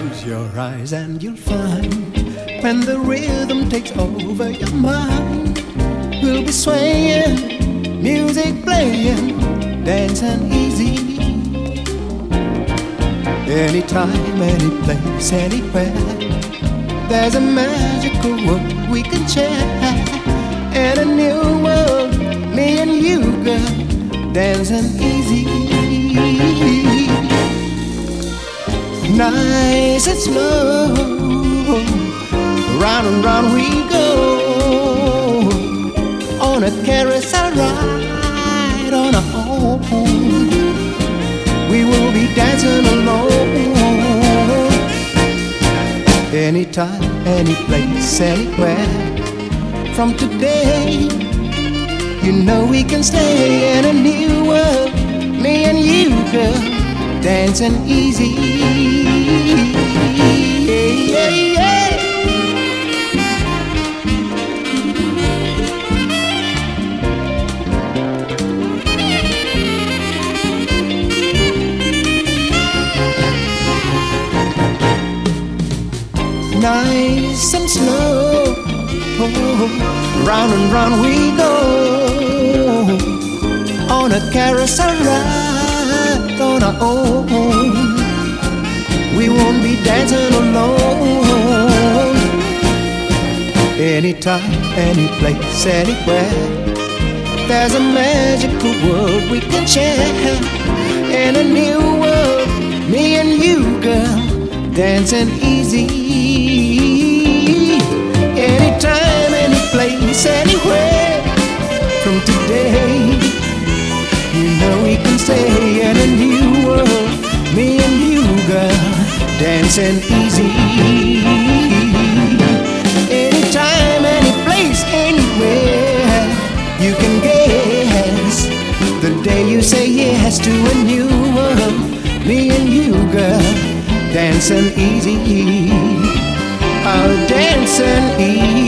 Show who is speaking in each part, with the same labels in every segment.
Speaker 1: Close your eyes and you'll find when the rhythm takes over your mind, we'll be swaying, music playing, dancing easy. Anytime, any place, anywhere, there's a magical world we can share. And a new world, me and you, girl, dancing easy nice and slow. Round and round we go on a carousel ride on our own. We will be dancing alone. Anytime, any place, anywhere. From today, you know we can stay in a new world. Me and you, girl dancing easy. Nice and slow, oh, round and round we go on a carousel ride on our own. We won't be dancing alone. Anytime, any place, anywhere. There's a magical world we can share. In a new world, me and you, girl, dancing easy. Anytime, any place, anywhere. From today you know we can stay in a new world. Me and you, girl, dancing easy. Dancing easy. Oh, dancing easy.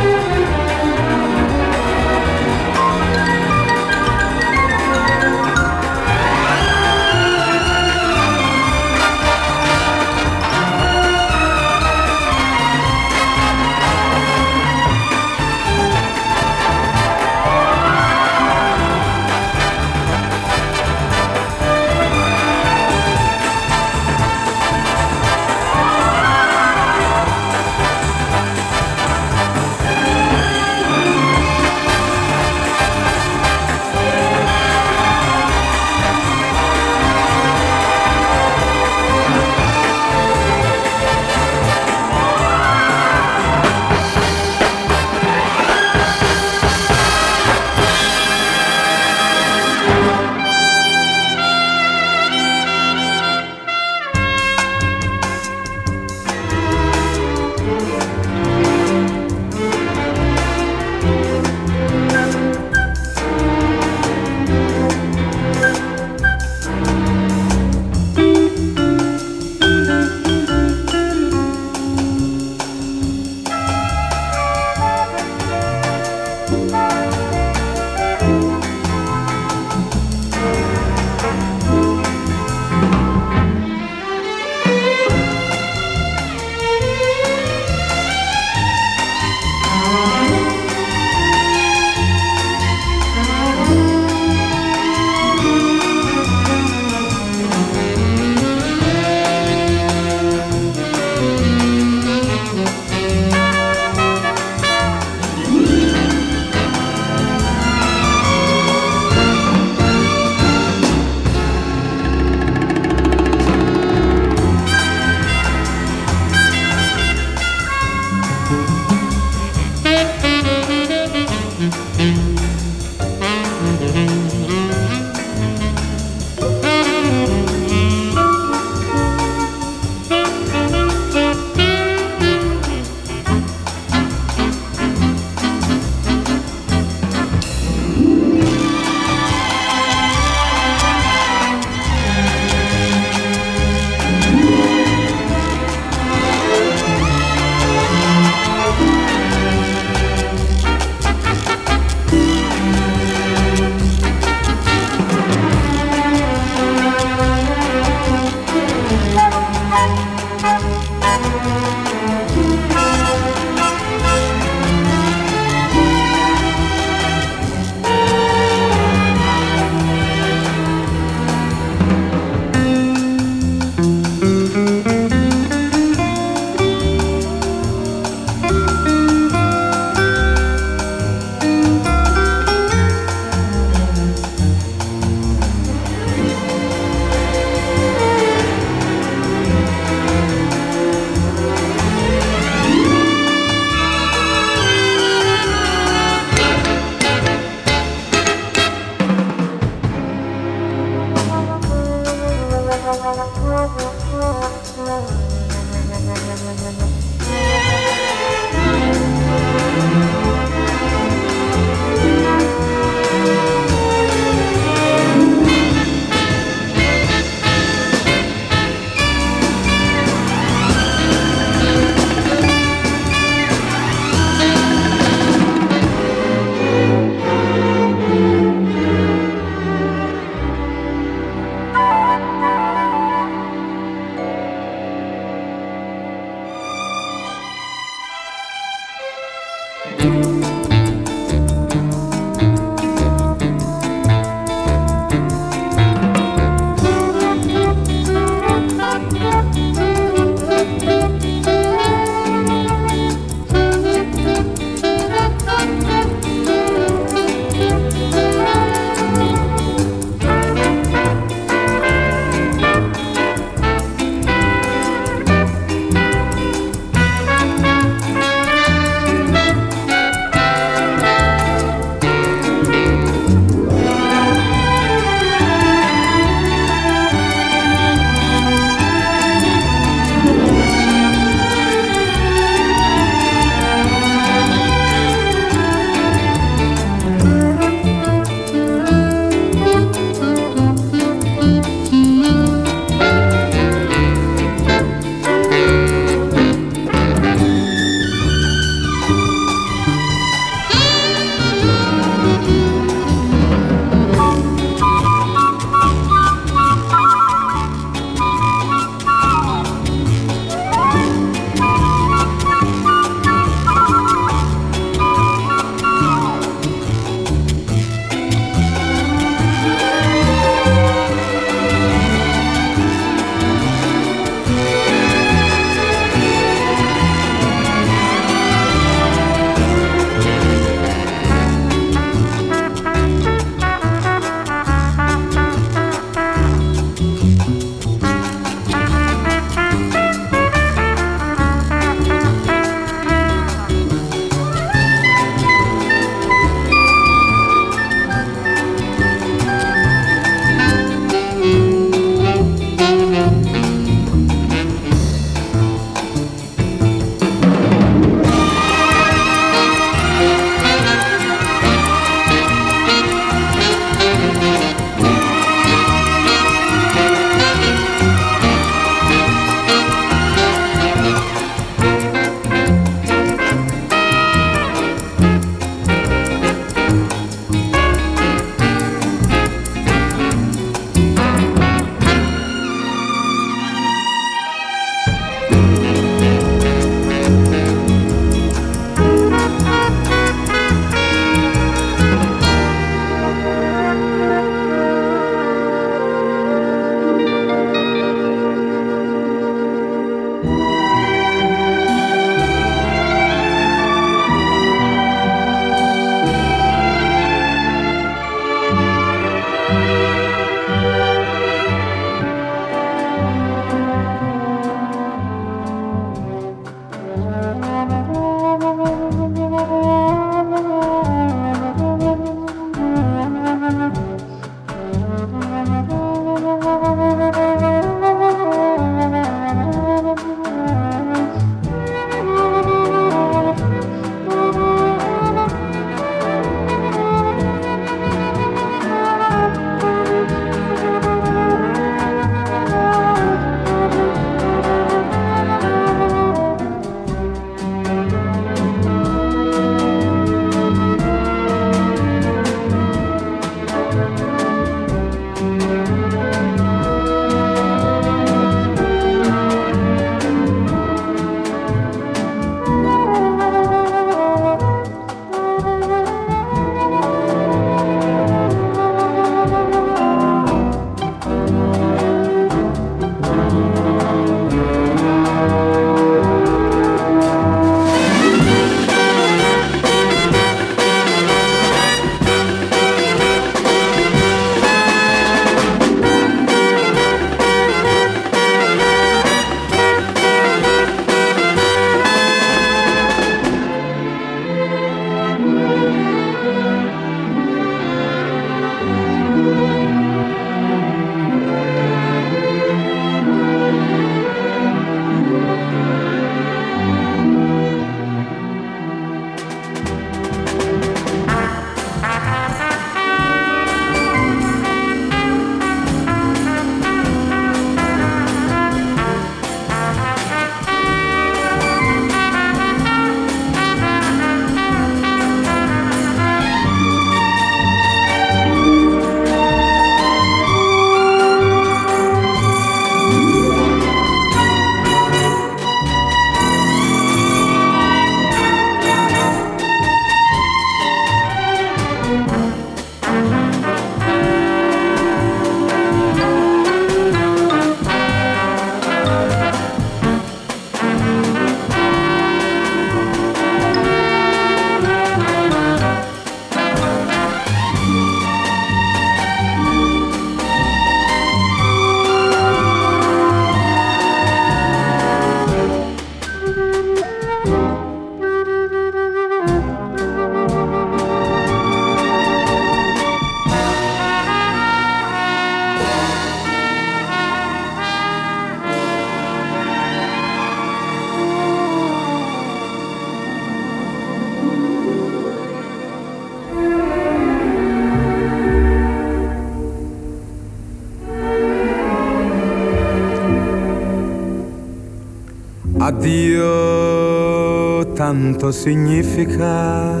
Speaker 2: Tanto significa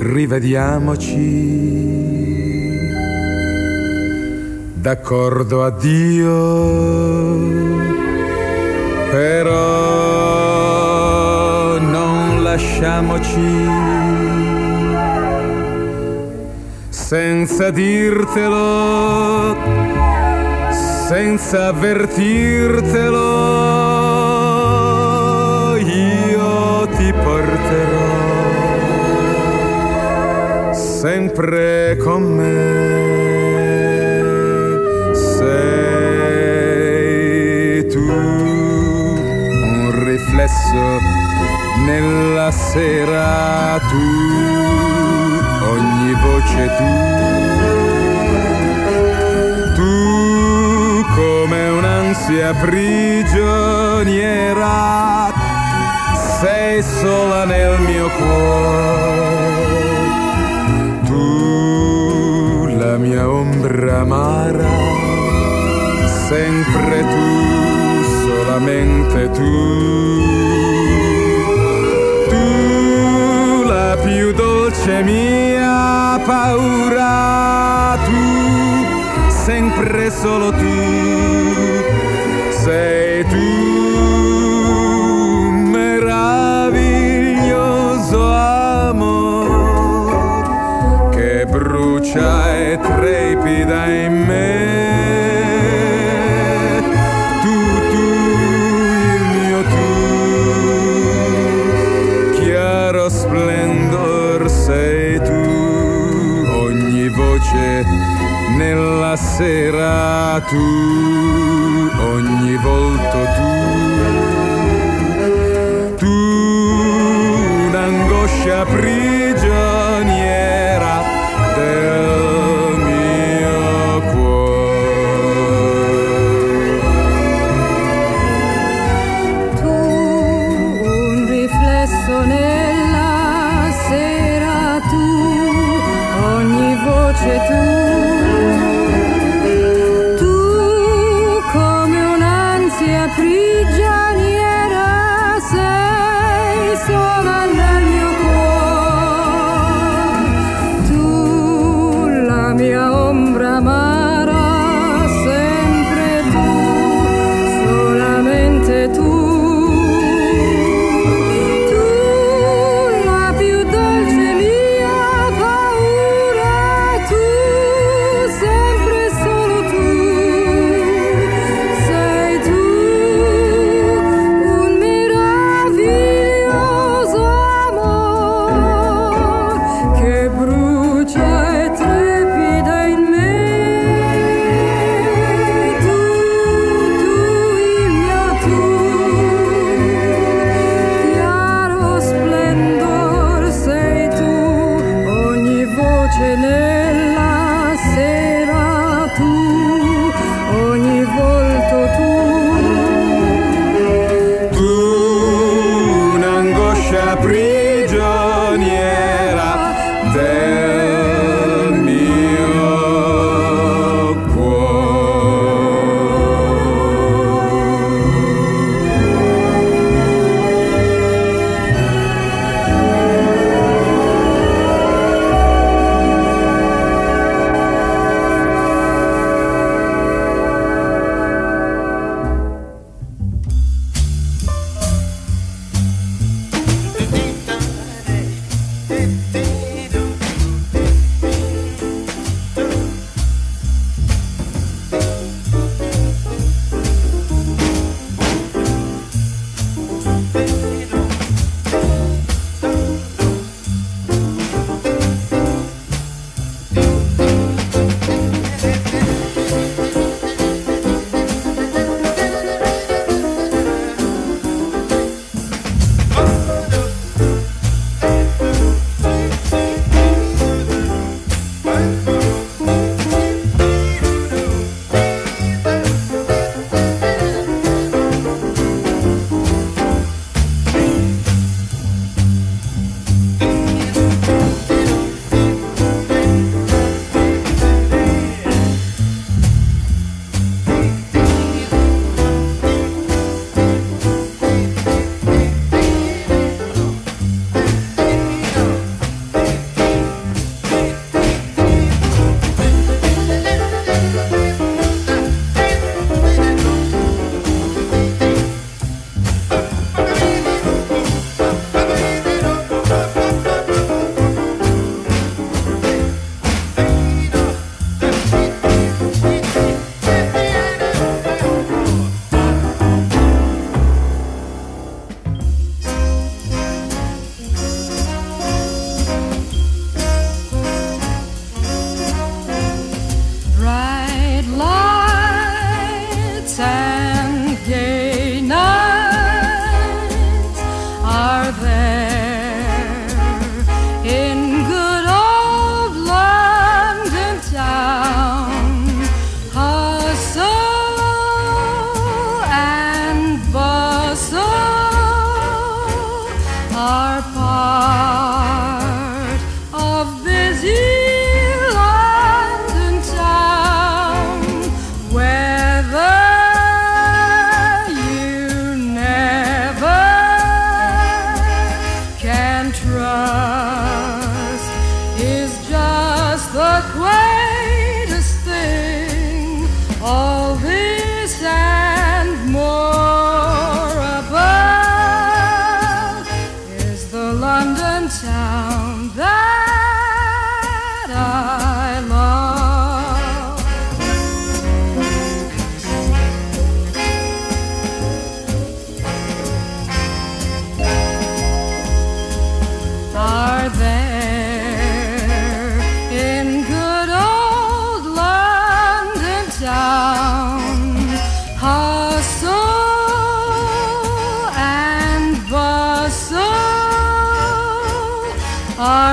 Speaker 2: rivediamoci. D'accordo, addio, però non lasciamoci senza dirtelo, senza avvertirtelo sempre con me. Sei tu un riflesso nella sera tu, ogni voce tu. Tu come un'ansia prigioniera, sei sola nel mio cuore mia ombra amara, sempre tu, solamente tu. Tu la più dolce mia paura, tu, sempre solo tu, sera tu, ogni volto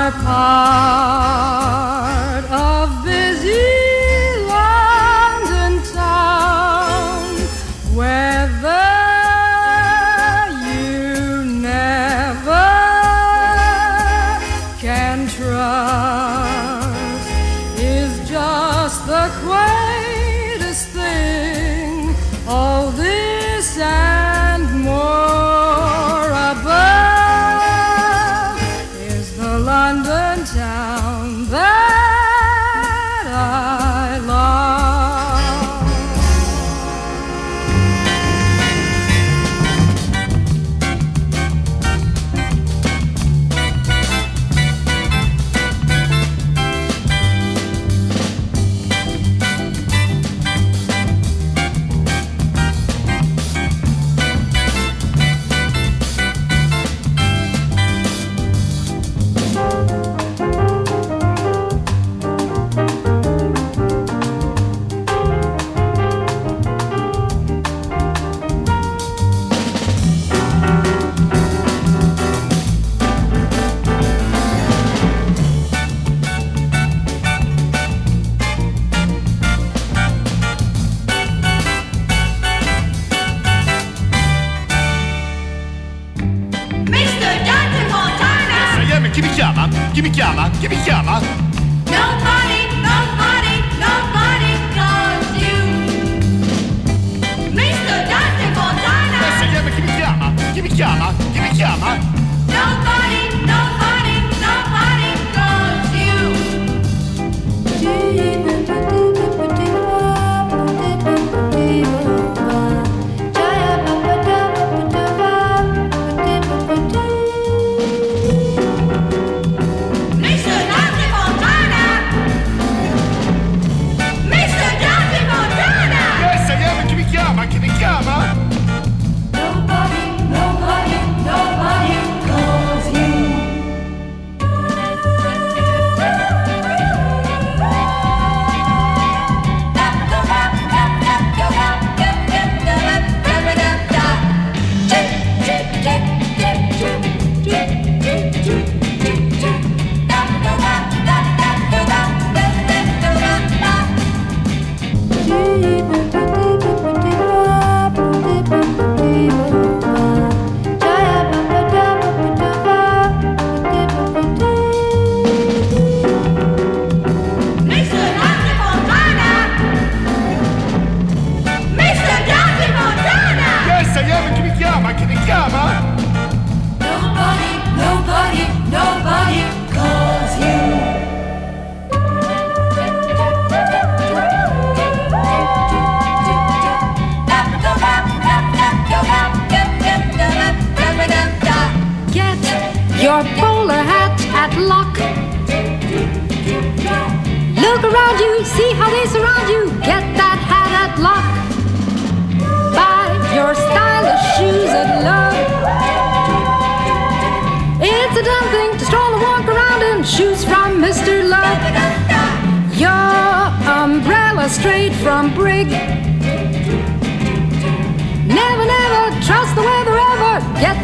Speaker 3: You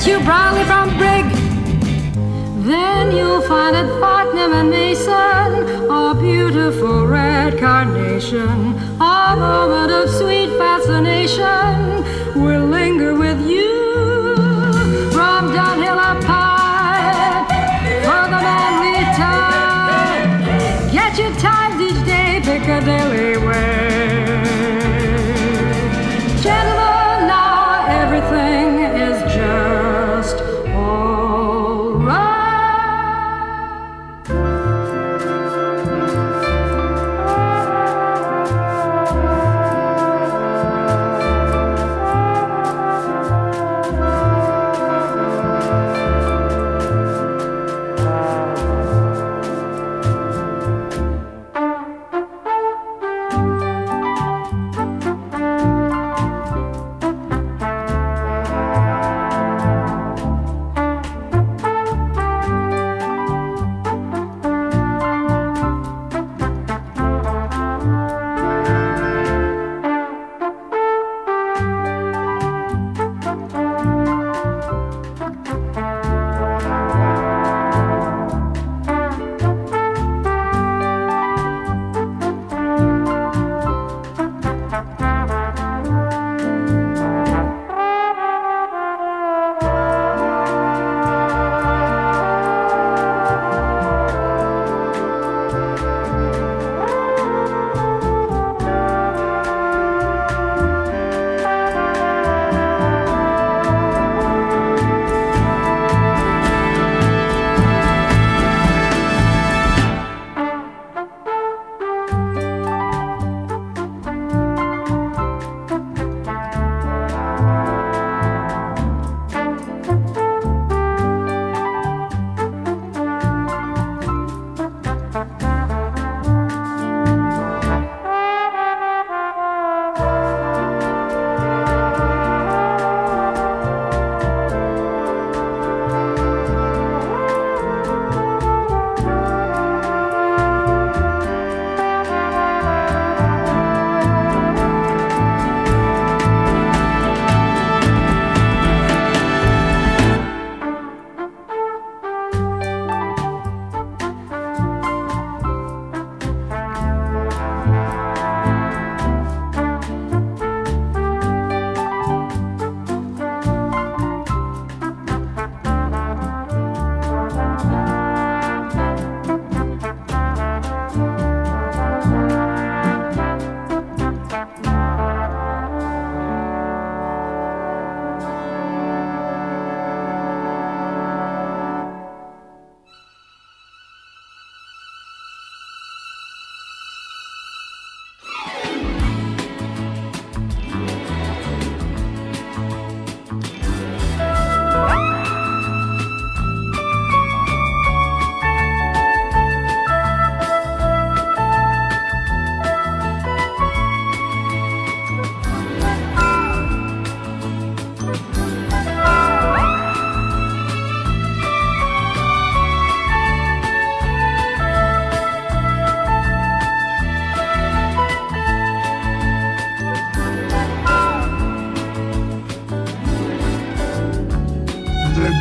Speaker 3: Get you it from Brig. Then you'll find at Fortnum and Mason a beautiful red carnation. A moment of sweet fascination will linger with you.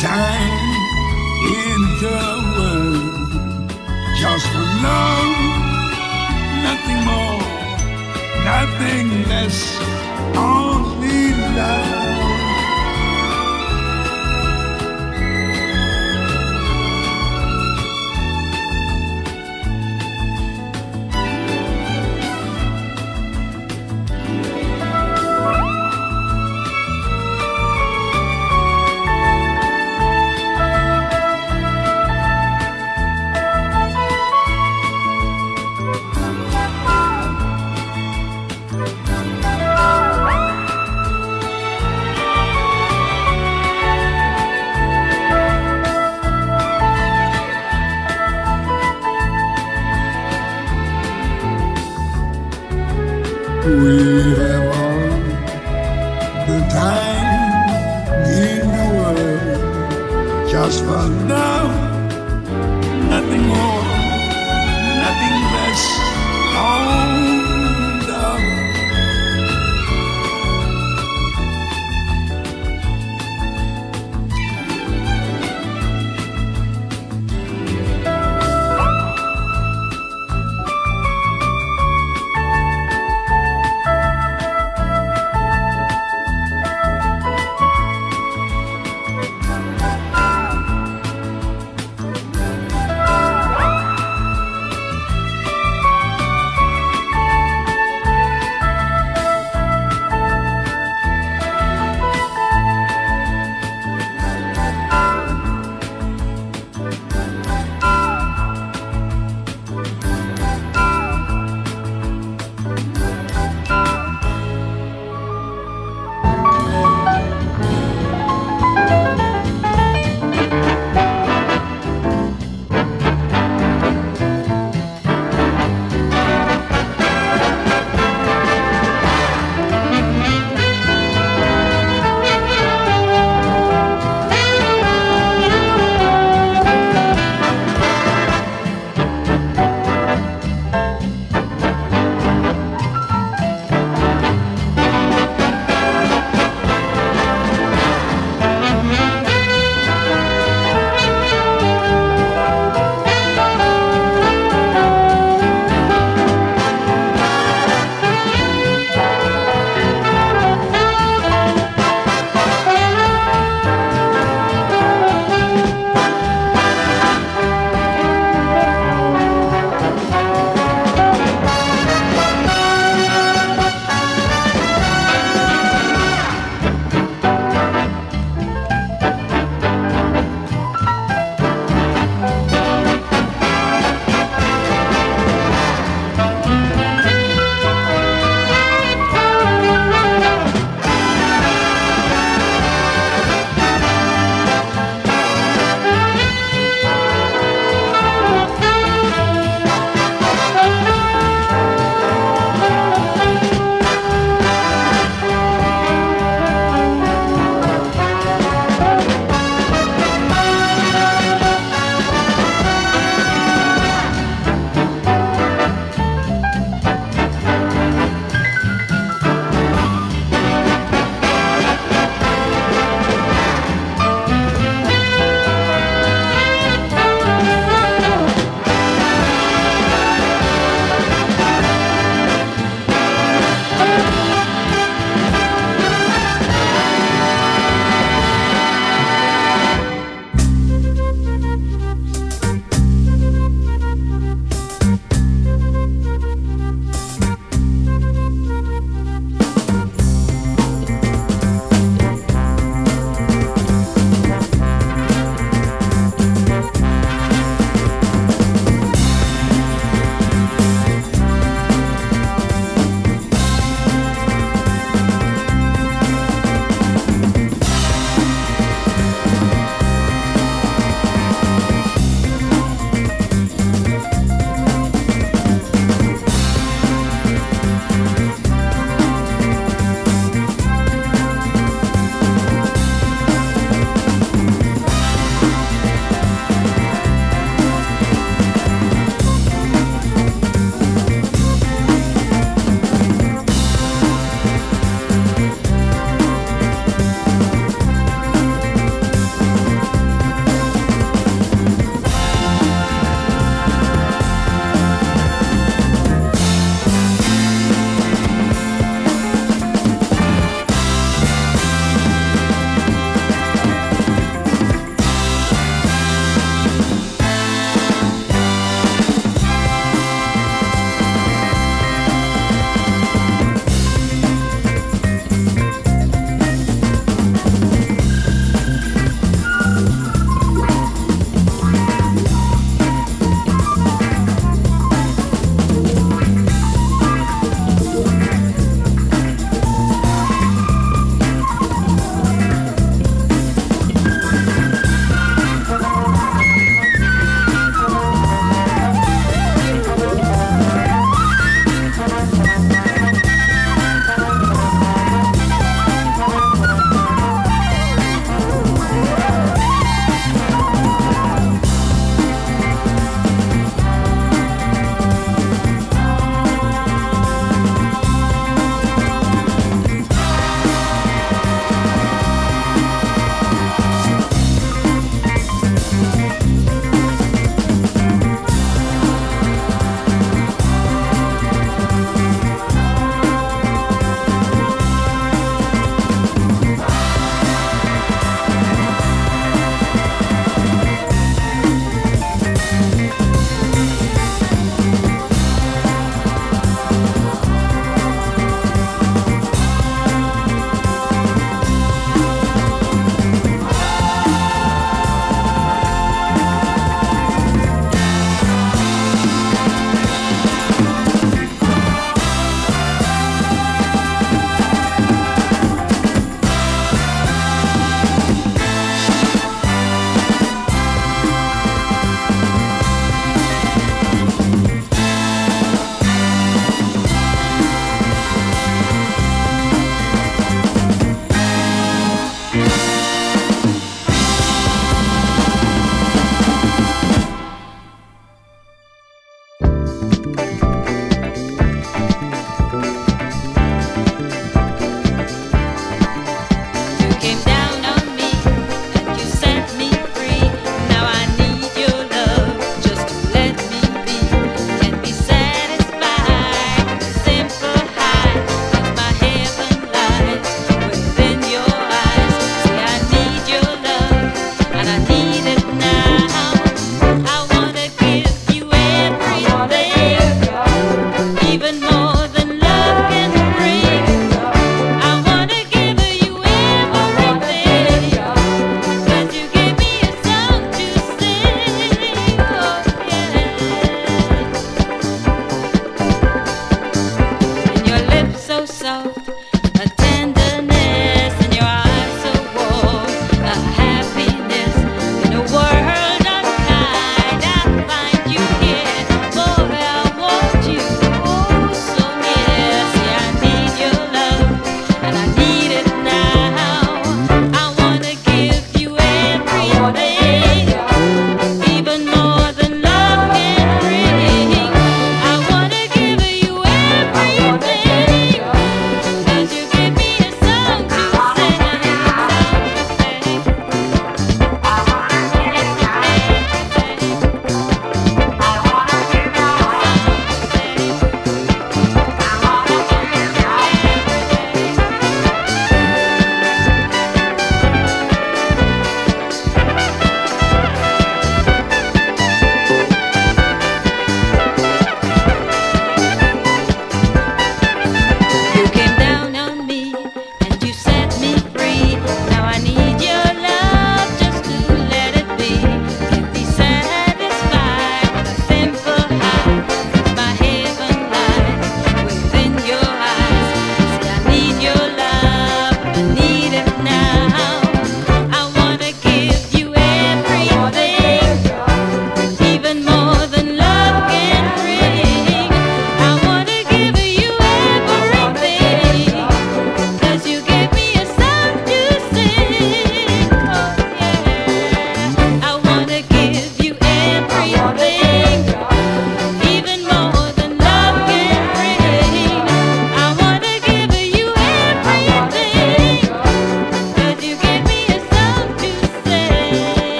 Speaker 3: Time
Speaker 4: in the world just for love, nothing more, nothing less, only love.